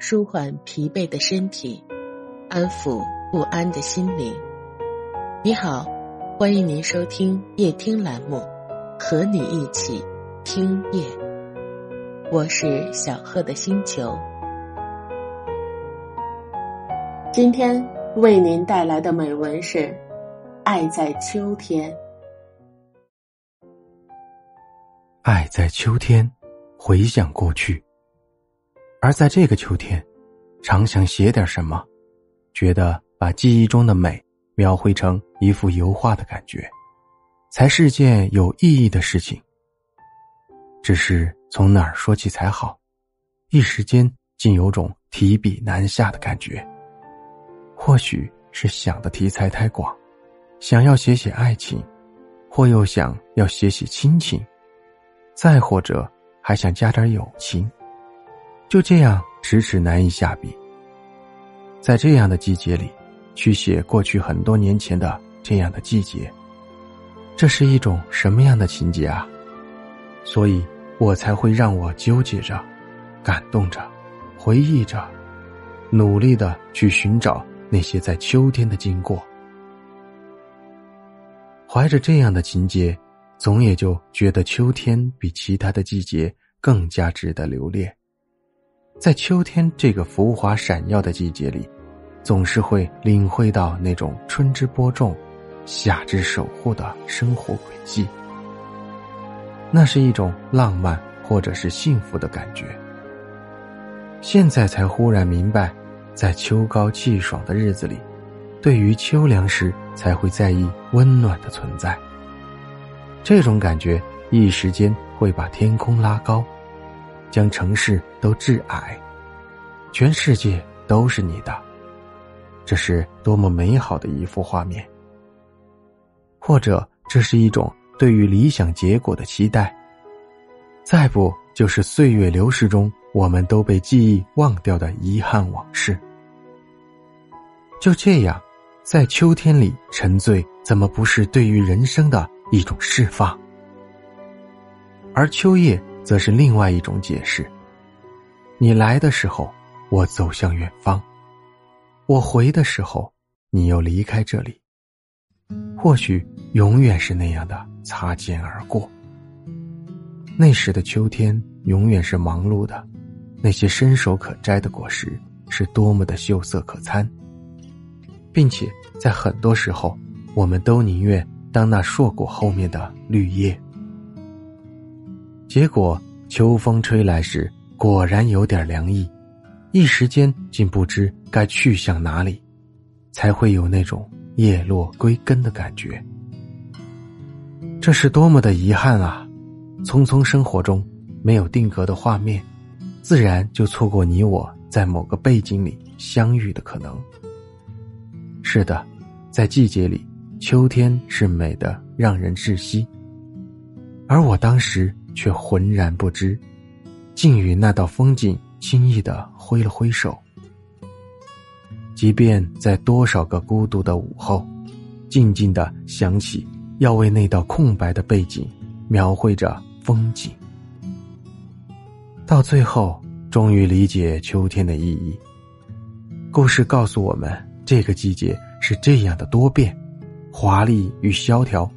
舒缓疲惫的身体，安抚不安的心灵。你好，欢迎您收听夜听栏目，和你一起听夜。我是小贺的星球，今天为您带来的美文是《爱在秋天》。爱在秋天，回想过去。而在这个秋天，常想写点什么，觉得把记忆中的美描绘成一幅油画的感觉，才是件有意义的事情。只是从哪儿说起才好，一时间竟有种提笔难下的感觉。或许是想的题材太广，想要写写爱情，或又想要写写亲情，再或者还想加点友情。就这样迟迟难以下笔。在这样的季节里，去写过去很多年前的这样的季节，这是一种什么样的情节啊？所以我才会让我纠结着、感动着、回忆着，努力的去寻找那些在秋天的经过。怀着这样的情节，总也就觉得秋天比其他的季节更加值得留恋。在秋天这个浮华闪耀的季节里，总是会领会到那种春之播种、夏之守护的生活轨迹。那是一种浪漫或者是幸福的感觉。现在才忽然明白，在秋高气爽的日子里，对于秋凉时才会在意温暖的存在。这种感觉一时间会把天空拉高。将城市都致矮，全世界都是你的，这是多么美好的一幅画面。或者，这是一种对于理想结果的期待。再不，就是岁月流逝中我们都被记忆忘掉的遗憾往事。就这样，在秋天里沉醉，怎么不是对于人生的一种释放？而秋叶。则是另外一种解释。你来的时候，我走向远方；我回的时候，你又离开这里。或许永远是那样的擦肩而过。那时的秋天永远是忙碌的，那些伸手可摘的果实是多么的秀色可餐，并且在很多时候，我们都宁愿当那硕果后面的绿叶。结果秋风吹来时，果然有点凉意，一时间竟不知该去向哪里，才会有那种叶落归根的感觉。这是多么的遗憾啊！匆匆生活中没有定格的画面，自然就错过你我在某个背景里相遇的可能。是的，在季节里，秋天是美的让人窒息，而我当时。却浑然不知，竟与那道风景轻易的挥了挥手。即便在多少个孤独的午后，静静的想起要为那道空白的背景描绘着风景，到最后终于理解秋天的意义。故事告诉我们，这个季节是这样的多变、华丽与萧条。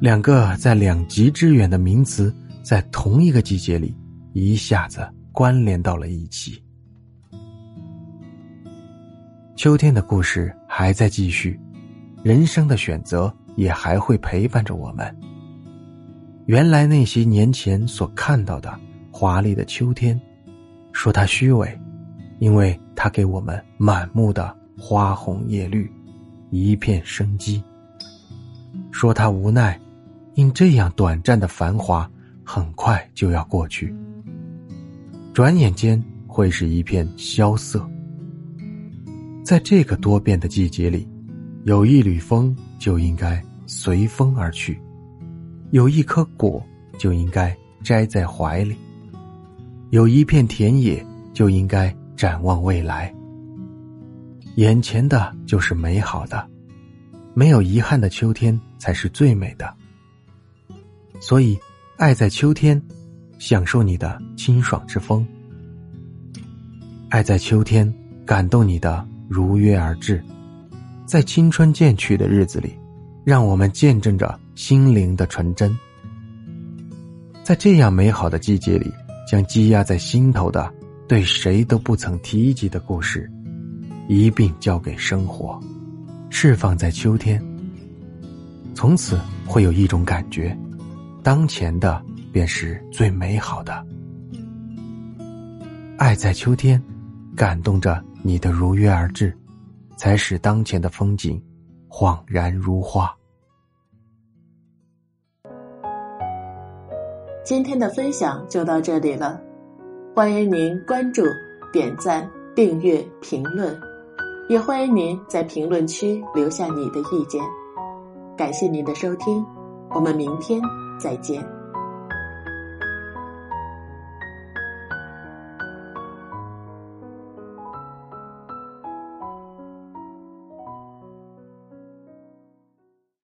两个在两极之远的名词，在同一个季节里，一下子关联到了一起。秋天的故事还在继续，人生的选择也还会陪伴着我们。原来那些年前所看到的华丽的秋天，说它虚伪，因为它给我们满目的花红叶绿，一片生机；说它无奈。因这样短暂的繁华，很快就要过去，转眼间会是一片萧瑟。在这个多变的季节里，有一缕风就应该随风而去，有一颗果就应该摘在怀里，有一片田野就应该展望未来。眼前的就是美好的，没有遗憾的秋天才是最美的。所以，爱在秋天，享受你的清爽之风。爱在秋天感动你的如约而至，在青春渐去的日子里，让我们见证着心灵的纯真。在这样美好的季节里，将积压在心头的、对谁都不曾提及的故事，一并交给生活，释放在秋天。从此会有一种感觉，当前的便是最美好的。爱在秋天，感动着你的如约而至，才使当前的风景恍然如画。今天的分享就到这里了，欢迎您关注、点赞、订阅、评论，也欢迎您在评论区留下你的意见。感谢您的收听，我们明天再见。